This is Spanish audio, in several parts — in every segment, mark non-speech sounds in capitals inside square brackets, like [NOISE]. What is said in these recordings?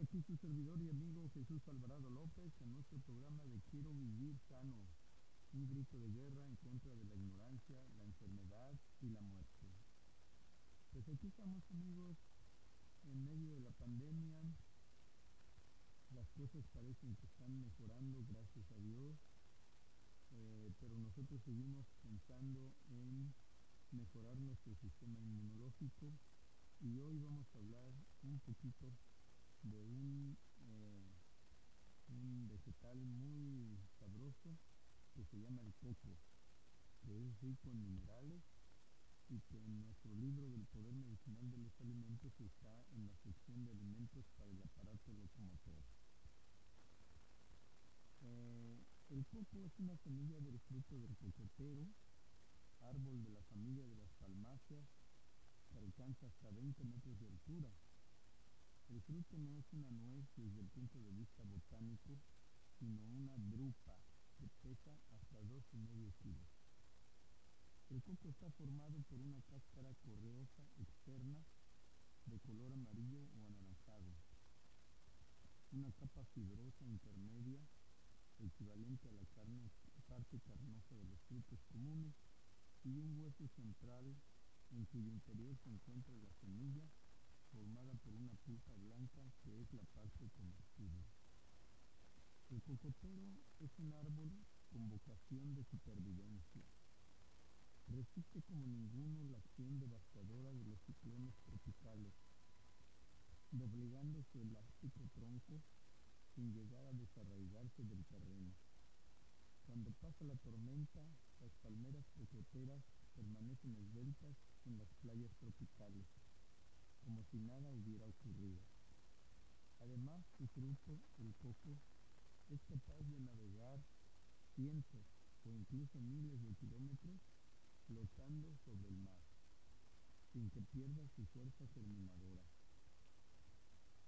aquí su servidor y amigo Jesús Alvarado López en nuestro programa de Quiero Vivir Sano, un grito de guerra en contra de la ignorancia, la enfermedad y la muerte. Pues aquí estamos amigos en medio de la pandemia, las cosas parecen que están mejorando, gracias a Dios, eh, pero nosotros seguimos pensando en mejorar nuestro sistema inmunológico. Y hoy vamos a hablar un poquito de un, eh, un vegetal muy sabroso que se llama el coco, que es rico en minerales y que en nuestro libro del poder medicinal de los alimentos está en la sección de alimentos para el aparato locomotor. Eh, el coco es una semilla del fruto del cocotero, árbol de la familia de las palmáceas, que alcanza hasta 20 metros de altura el fruto no es una nuez desde el punto de vista botánico, sino una drupa que pesa hasta 2,5 kilos. El coco está formado por una cáscara correosa externa de color amarillo o anaranjado, una capa fibrosa intermedia equivalente a la carne, parte carnosa de los frutos comunes y un hueso central en cuyo interior se encuentra la semilla formada por una pulpa blanca que es la parte comestible. El cocotero es un árbol con vocación de supervivencia. Resiste como ninguno la acción devastadora de los ciclones tropicales, doblegando su elástico tronco sin llegar a desarraigarse del terreno. Cuando pasa la tormenta, las palmeras cocoteras permanecen esbeltas en las playas tropicales como si nada hubiera ocurrido. Además, su fruto, el coco, es capaz de navegar cientos o incluso miles de kilómetros flotando sobre el mar, sin que pierda su fuerza terminadora.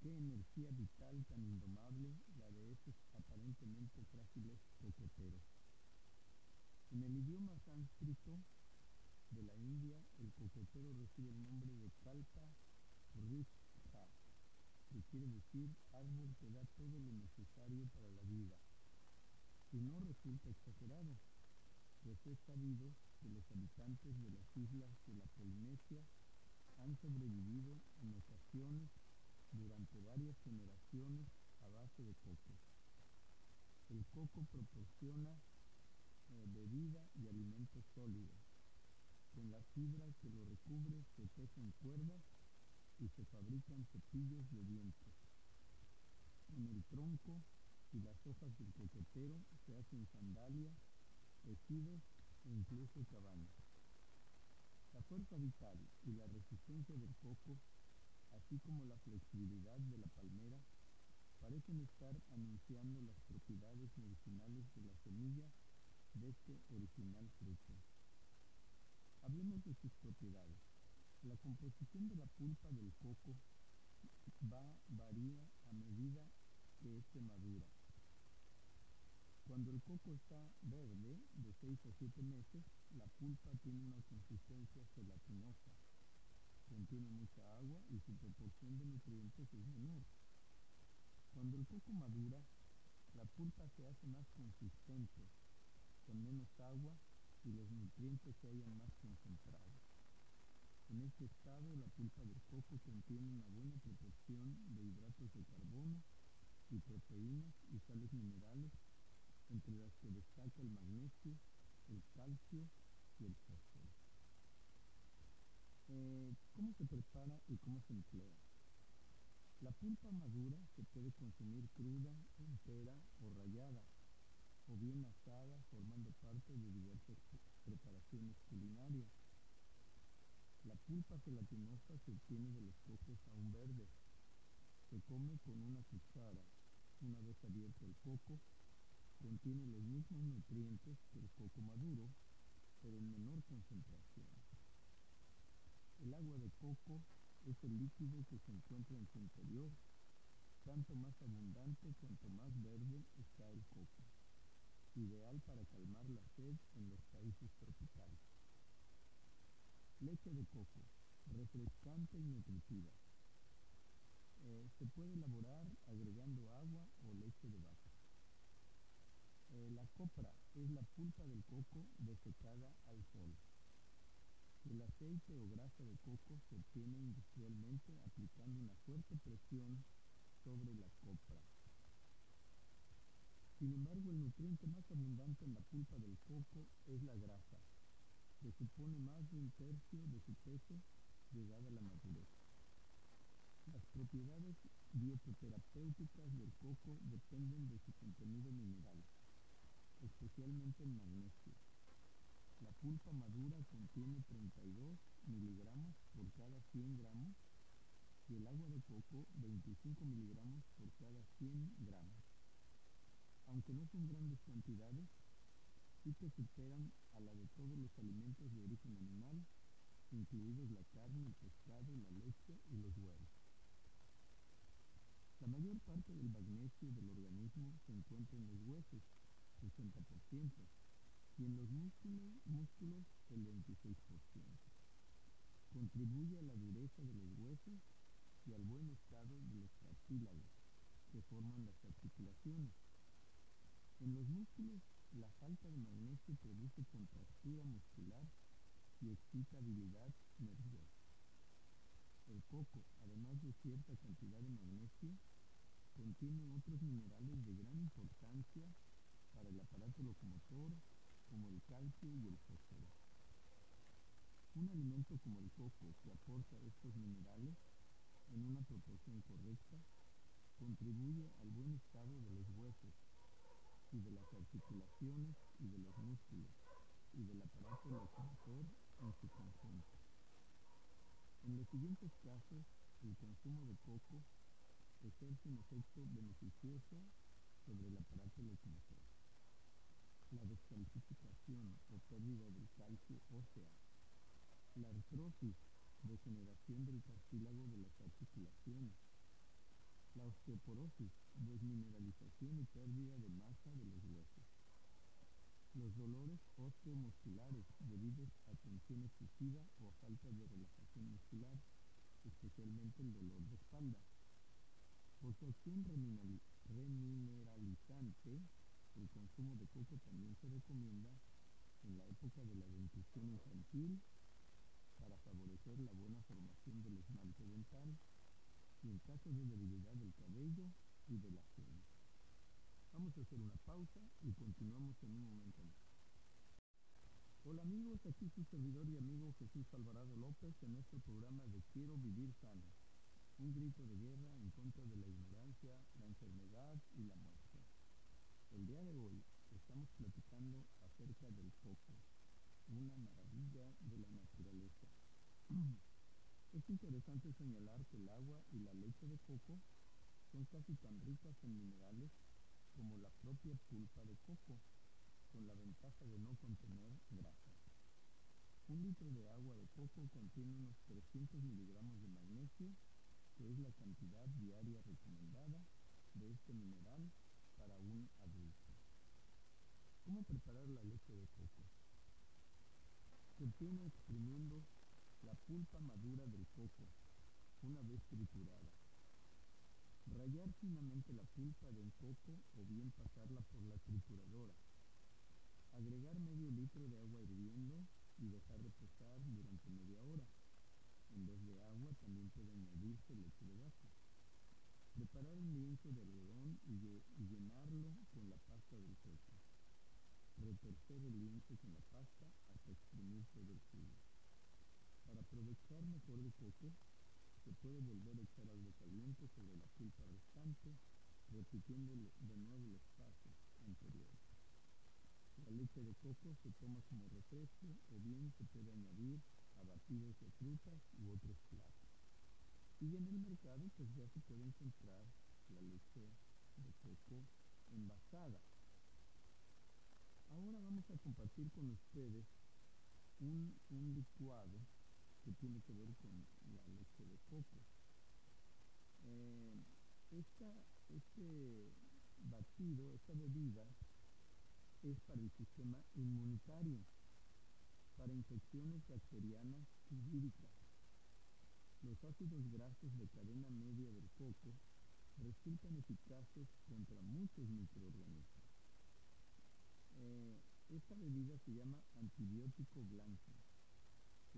Qué energía vital tan indomable la de esos aparentemente frágiles cocoteros. En el idioma sánscrito de la India, el cocotero recibe el nombre de Kalpa Que quiere decir árbol que da todo lo necesario para la vida. Y no resulta exagerado, pues es sabido que los habitantes de las islas de la Polinesia han sobrevivido en ocasiones durante varias generaciones a base de coco. El coco proporciona bebida y alimentos sólidos. Con la fibra que lo recubre se tejen cuerdas y se fabrican cepillos de dientes. En el tronco y las hojas del coquetero se hacen sandalias, tejidos e incluso cabañas. La fuerza vital y la resistencia del coco, así como la flexibilidad de la palmera, parecen estar anunciando las propiedades medicinales de la semilla de este original fruto. Hablemos de sus propiedades. La composición de la pulpa del coco va, varía a medida que éste madura. Cuando el coco está verde, de 6 a 7 meses, la pulpa tiene una consistencia gelatinosa, contiene mucha agua y su proporción de nutrientes es menor. Cuando el coco madura, la pulpa se hace más consistente, con menos agua y los nutrientes se hallan más concentrados. En este estado, la pulpa del coco contiene una buena proporción de hidratos de carbono y proteínas y sales minerales, entre las que destaca el magnesio, el calcio y el fósforo. Eh, ¿Cómo se prepara y cómo se emplea? La pulpa madura se puede consumir cruda, entera o rallada, o bien asada formando parte de diversas preparaciones culinarias. La pulpa gelatinosa se obtiene de los cocos aún verdes. Se come con una cuchara. Una vez abierto el coco, contiene los mismos nutrientes que el coco maduro, pero en menor concentración. El agua de coco es el líquido que se encuentra en su interior, tanto más abundante cuanto más verde está el coco, ideal para calmar la sed en los países tropicales. Leche de coco, refrescante y nutritiva. Eh, se puede elaborar agregando agua o leche de vaca. Eh, la copra es la pulpa del coco desecada al sol. El aceite o grasa de coco se obtiene industrialmente aplicando una fuerte presión sobre la copra. Sin embargo, el nutriente más abundante en la pulpa del coco es la grasa, que supone más de un tercio de su peso llegada a la madurez. Las propiedades dietoterapéuticas del coco dependen de su contenido mineral, especialmente el magnesio. La pulpa madura contiene 32 miligramos por cada 100 gramos y el agua de coco 25 miligramos por cada 100 gramos. Aunque no son grandes cantidades, que superan a la de todos los alimentos de origen animal, incluidos la carne, el pescado, la leche y los huevos. La mayor parte del magnesio del organismo se encuentra en los huesos, 60%, y en los músculos, músculos el 26%. Contribuye a la dureza de los huesos y al buen estado de los cartílagos que forman las articulaciones. En los músculos, la falta de magnesio produce contractura muscular y excitabilidad nerviosa. El coco, además de cierta cantidad de magnesio, contiene otros minerales de gran importancia para el aparato locomotor, como el calcio y el fósforo. Un alimento como el coco que aporta estos minerales en una proporción correcta contribuye al buen estado de los huesos y de las articulaciones y de los músculos y del aparato locomotor en su conjunto. En los siguientes casos, el consumo de coco ejerce un efecto beneficioso sobre el aparato locomotor la descalcificación o pérdida del calcio ósea, la artrosis, degeneración del cartílago de las articulaciones, la osteoporosis, desmineralización y pérdida de masa de los huesos, los dolores osteomusculares debidos a tensión excesiva o falta de relajación muscular, especialmente el dolor de espalda. Por su acción remineralizante, el consumo de coco también se recomienda en la época de la dentición infantil para favorecer la buena formación del esmalte dental en caso de debilidad del cabello y de la piel. Vamos a hacer una pausa y continuamos en un momento más. Hola amigos, aquí su servidor y amigo Jesús Alvarado López en nuestro programa de Quiero Vivir Sano, un grito de guerra en contra de la ignorancia, la enfermedad y la muerte. El día de hoy estamos platicando acerca del coco, una maravilla de la naturaleza. [CLEARS THROAT] Es interesante señalar que el agua y la leche de coco son casi tan ricas en minerales como la propia pulpa de coco, con la ventaja de no contener grasa. Un litro de agua de coco contiene unos 300 miligramos de magnesio, que es la cantidad diaria recomendada de este mineral para un adulto. ¿Cómo preparar la leche de coco? Se obtiene exprimiendo la pulpa madura del coco una vez triturada. Rayar finamente la pulpa del coco o bien pasarla por la trituradora. Agregar medio litro de agua hirviendo y dejar reposar durante media hora. En vez de agua también puede añadirse leche de vaca. Preparar un lienzo de algodón y, llenarlo con la pasta del coco. Retorcer el lienzo con la pasta hasta exprimir todo el jugo. Para aprovechar mejor el coco, se puede volver a echar algo caliente sobre la pulpa restante, repitiendo de nuevo los pasos anteriores. La leche de coco se toma como refresco o bien se puede añadir a batidos de frutas u otros platos. Y en el mercado pues ya se puede encontrar la leche de coco envasada. Ahora vamos a compartir con ustedes un, licuado que tiene que ver con la leche de coco. Eh, este batido, esta bebida, es para el sistema inmunitario, para infecciones bacterianas y víricas Los ácidos grasos de cadena media del coco resultan eficaces contra muchos microorganismos. Eh, esta bebida se llama antibiótico blanco.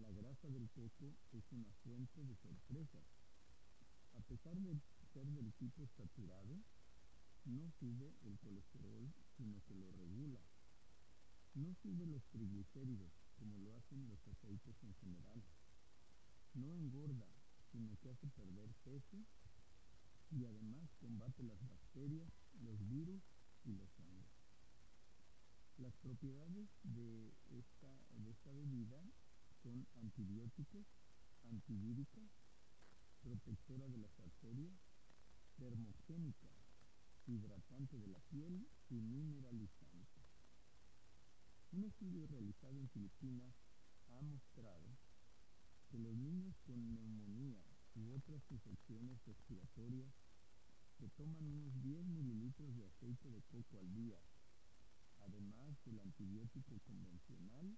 La grasa del coco es una fuente de sorpresas. A pesar de ser del tipo saturado, no sube el colesterol, sino que lo regula. No sube los triglicéridos, como lo hacen los aceites en general. No engorda, sino que hace perder peso y además combate las bacterias, los virus y los hongos. Las propiedades de esta, de esta bebida son antibióticos, antivíricas, protectora de las arterias, termogénica, hidratante de la piel y mineralizante. Un estudio realizado en Filipinas ha mostrado que los niños con neumonía u otras infecciones respiratorias que toman unos 10 mililitros de aceite de coco al día, además del antibiótico convencional,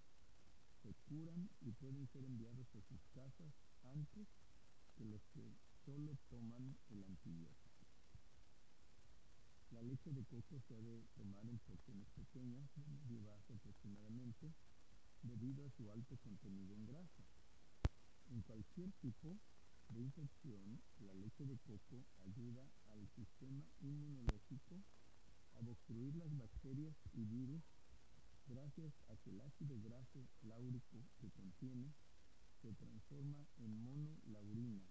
se curan y pueden ser enviados a sus casas antes que los que solo toman el antibiótico. La leche de coco se debe tomar en porciones pequeñas, de vaso aproximadamente, debido a su alto contenido en grasa. En cualquier tipo de infección, la leche de coco ayuda al sistema inmunológico a obstruir las bacterias y virus gracias a que el ácido graso láurico que contiene se transforma en monolaurina,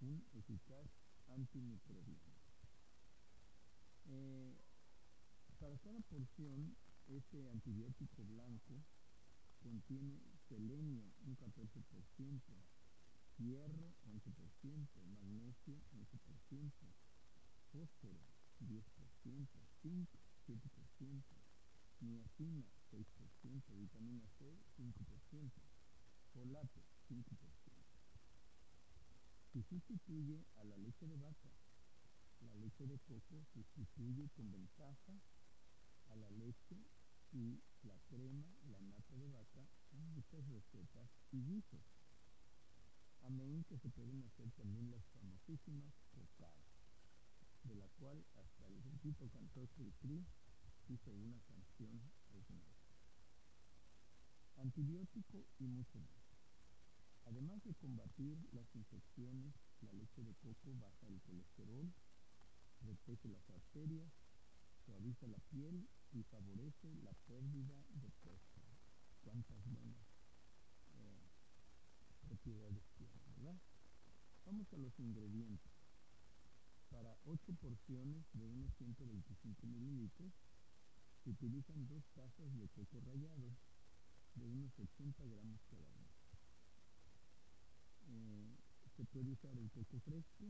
un eficaz antimicrobiano. Eh, para cada porción, este antibiótico blanco contiene selenio un 14%, hierro 11%, magnesio 11%, fósforo 10%, zinc 7%, niacina 6%, vitamina C 5%, folato 5%. Si sustituye a la leche de vaca la leche de coco sustituye con ventaja a la leche y la crema, la nata de vaca en muchas recetas y guisos. Amén que se pueden hacer también las famosísimas cocadas, de la cual hasta el grupito cantor Cricri hizo una canción hermosa. Antibiótico y mucho más. Además de combatir las infecciones, la leche de coco baja el colesterol protege las arterias, suaviza la piel y favorece la pérdida de peso. Cuántas buenas eh, propiedades tiene, ¿verdad? Vamos a los ingredientes. Para 8 porciones de unos 125 mililitros se utilizan dos tazas de coco rallado de unos 80 gramos cada uno. Eh, se puede usar el coco fresco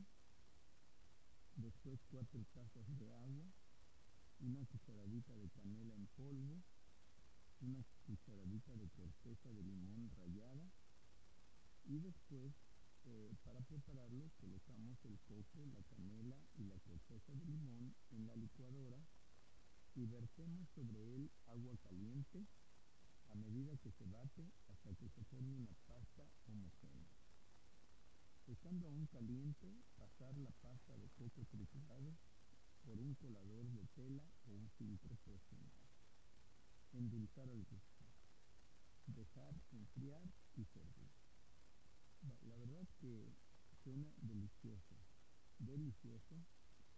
después cuatro tazas de agua, una cucharadita de canela en polvo, una cucharadita de corteza de limón rallada y después eh, para prepararlo colocamos el coco, la canela y la corteza de limón en la licuadora y vertemos sobre él agua caliente medida que se bate hasta que se forme una pasta homogénea. Estando aún caliente, pasar la pasta de coco triturado por un colador de tela o un filtro profesional. Endulzar al gusto. Dejar enfriar y servir. La verdad que suena delicioso. Delicioso.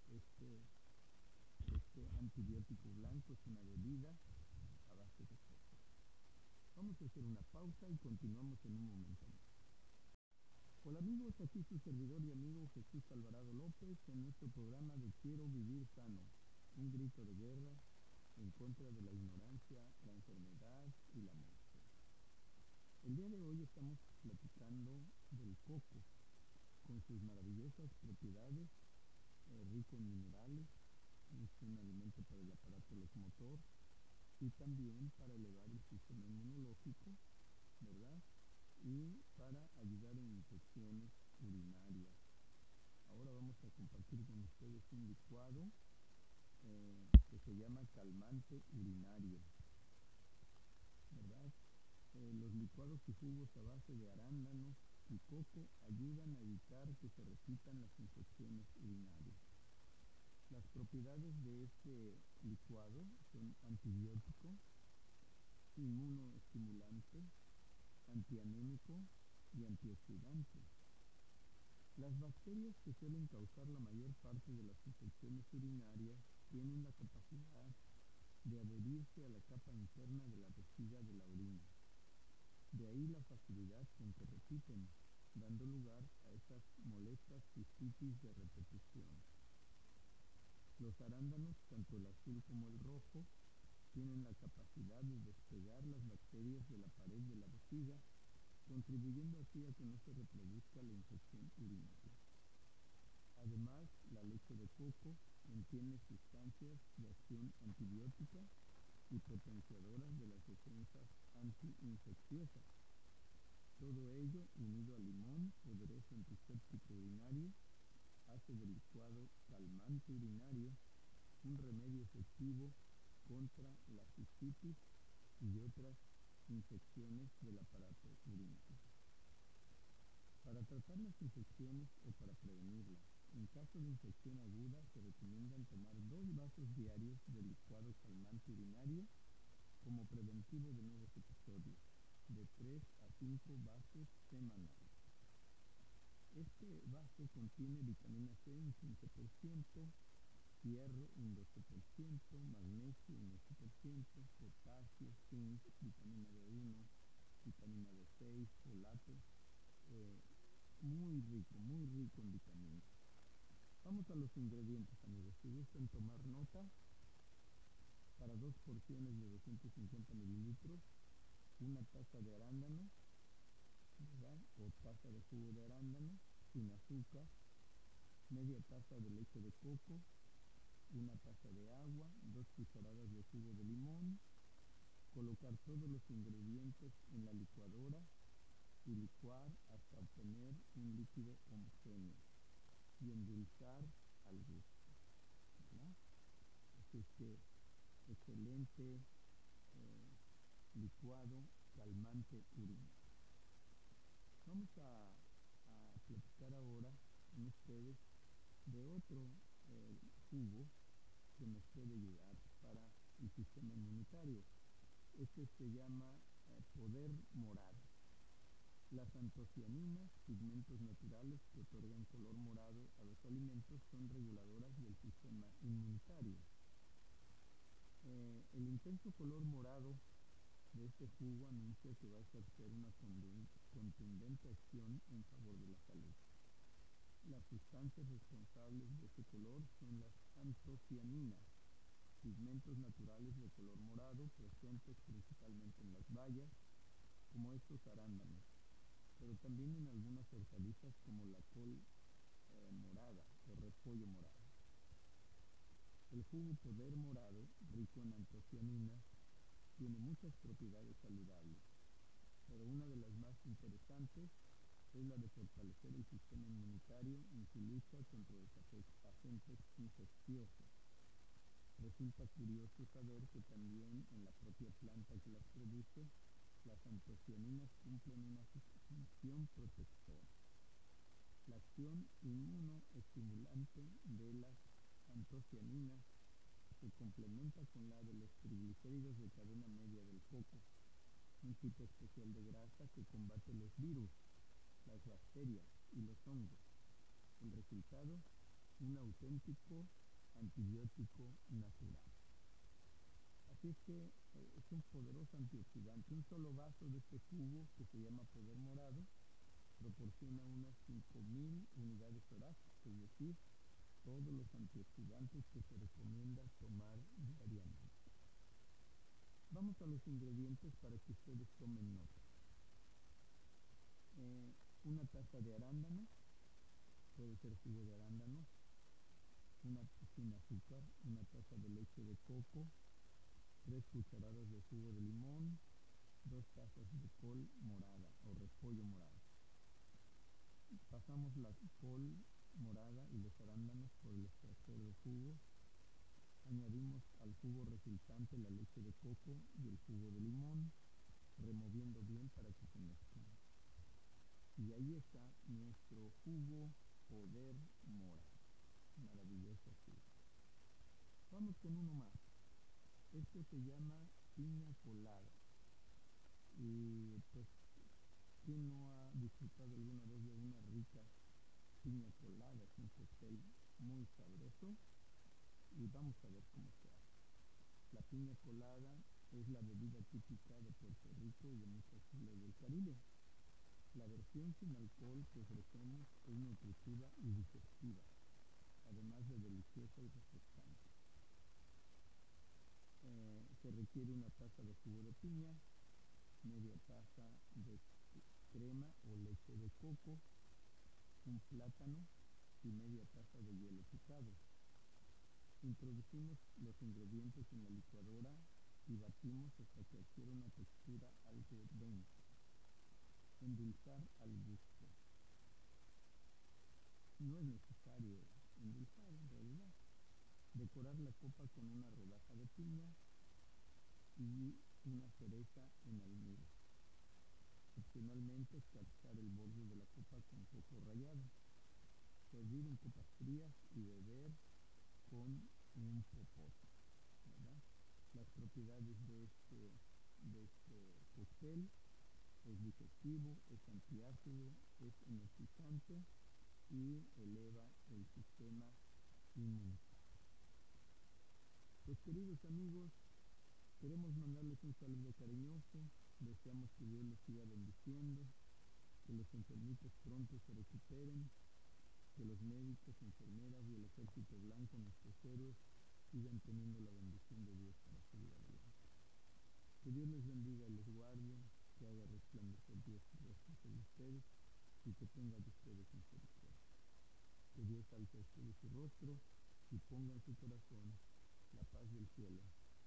Este, este antibiótico blanco es una bebida a base de. Vamos a hacer una pausa y continuamos en un momento más. Hola amigos, aquí su servidor y amigo Jesús Alvarado López en nuestro programa de Quiero Vivir Sano, un grito de guerra en contra de la ignorancia, la enfermedad y la muerte. El día de hoy estamos platicando del coco, con sus maravillosas propiedades, eh, rico en minerales, es un alimento para el aparato locomotor y también para elevar el sistema inmunológico, ¿verdad? y para ayudar en infecciones urinarias. Ahora vamos a compartir con ustedes un licuado eh, que se llama calmante urinario. ¿Verdad? Eh, los licuados y jugos a base de arándanos, y coco ayudan a evitar que se repitan las infecciones urinarias. Las propiedades de este licuado son antibiótico, inmunoestimulante, antianémico y antioxidante. Las bacterias que suelen causar la mayor parte de las infecciones urinarias tienen la capacidad de adherirse a la capa interna de la vejiga de la orina. De ahí la facilidad con que repiten, dando lugar a esas molestas cistitis de repetición. Los arándanos, tanto el azul como el rojo, tienen la capacidad de despegar las bacterias de la pared de la vejiga, contribuyendo así a que no se reproduzca la infección urinaria. Además, la leche de coco contiene sustancias de acción antibiótica y potenciadoras de las defensas antiinfecciosas. Todo ello, unido al limón, poderoso antiséptico urinario, hace del licuado calmante urinario un remedio efectivo contra la cistitis y otras infecciones del aparato urinario. Para tratar las infecciones o para prevenirlas, en caso de infección aguda se recomiendan tomar dos vasos diarios de licuado calmante urinario como preventivo de nuevos episodios, de 3 a 5 vasos semanales. Este vaso contiene vitamina C un 15%, hierro un 12%, magnesio un 8%, potasio, zinc, vitamina B1, vitamina B6, folato, eh, muy rico, muy rico en vitaminas. Vamos a los ingredientes, amigos. Si gustan tomar nota, para dos porciones de 250 mililitros, una taza de arándano, o taza de jugo de arándano, sin azúcar, media taza de leche de coco, una taza de agua, dos cucharadas de jugo de limón, colocar todos los ingredientes en la licuadora y licuar hasta obtener un líquido homogéneo y endulzar al gusto. Así es que excelente eh, licuado calmante urinario. Vamos a, platicar ahora con ustedes de otro eh, jugo que nos puede ayudar para el sistema inmunitario. Este se llama eh, poder morado. Las antocianinas, pigmentos naturales que otorgan color morado a los alimentos, son reguladoras del sistema inmunitario. Eh, el intenso color morado de este jugo anuncia que va a ejercer una contundente acción en favor de la salud. Las sustancias responsables de ese color son las antocianinas, pigmentos naturales de color morado presentes principalmente en las bayas, como estos arándanos, pero también en algunas hortalizas como la col eh, morada o repollo morado. El jugo poder morado, rico en antocianinas, tiene muchas propiedades saludables, pero una de las más interesantes es la de fortalecer el sistema inmunitario en su lucha contra los agentes infecciosos. Resulta curioso saber que también en la propia planta que las produce, las antocianinas cumplen una función protectora. La acción inmunoestimulante de las antocianinas se complementa con la de los triglicéridos de cadena media del coco, un tipo especial de grasa que combate los virus, las bacterias y los hongos. El resultado, un auténtico antibiótico natural. Así es que eh, es un poderoso antioxidante. Un solo vaso de este jugo, que se llama Poder Morado, proporciona unas 5.000 unidades torácicas, es decir, todos los antioxidantes que se recomienda tomar diariamente. Vamos a los ingredientes para que ustedes tomen nota. Eh, una taza de arándano, puede ser jugo de arándano, una sin azúcar, una taza de leche de coco, tres cucharadas de jugo de limón, dos tazas de col morada o repollo morado. Pasamos la col morada y los arándanos por el extractor de jugo. Añadimos al jugo resultante la leche de coco y el jugo de limón, removiendo bien para que se mezclen. Y ahí está nuestro jugo poder mora. Maravilloso. Vamos con uno más. Este se llama piña colada. Y pues, ¿quién no ha disfrutado alguna vez de una rica piña colada? Es un muy sabroso. Y vamos a ver cómo se hace. La piña colada es la bebida típica de Puerto Rico y de muchas islas del Caribe. La versión sin alcohol que ofrecemos es nutritiva y digestiva, además de deliciosa y refrescante. Eh, se requiere una taza de jugo de piña, media taza de crema o leche de coco, un plátano y media taza de hielo picado. Introducimos los ingredientes en la licuadora y batimos hasta que adquiera una textura algo densa. Endulzar al gusto. No es necesario endulzar en realidad. Decorar la copa con una rodaja de piña y una cereza en almíbar. Opcionalmente, escarchar el borde de la copa con coco rallado. Servir en copas frías y beber con un popote. Las propiedades de este, de este cóctel es digestivo, es antiácido, es energizante y eleva el sistema inmunitario. Pues queridos amigos, queremos mandarles un saludo cariñoso, deseamos que Dios los siga bendiciendo, que los enfermitos pronto se recuperen que los médicos, enfermeras y el ejército blanco, nuestros héroes, sigan teniendo la bendición de Dios para su vida. Que Dios les bendiga y les guarde, que haga resplandecer Dios sobre ustedes y que tenga de ustedes misericordia. Que Dios alce ustedes su rostro y ponga en su corazón la paz del cielo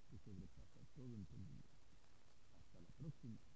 que sobrepasa todo entendimiento. Hasta la próxima.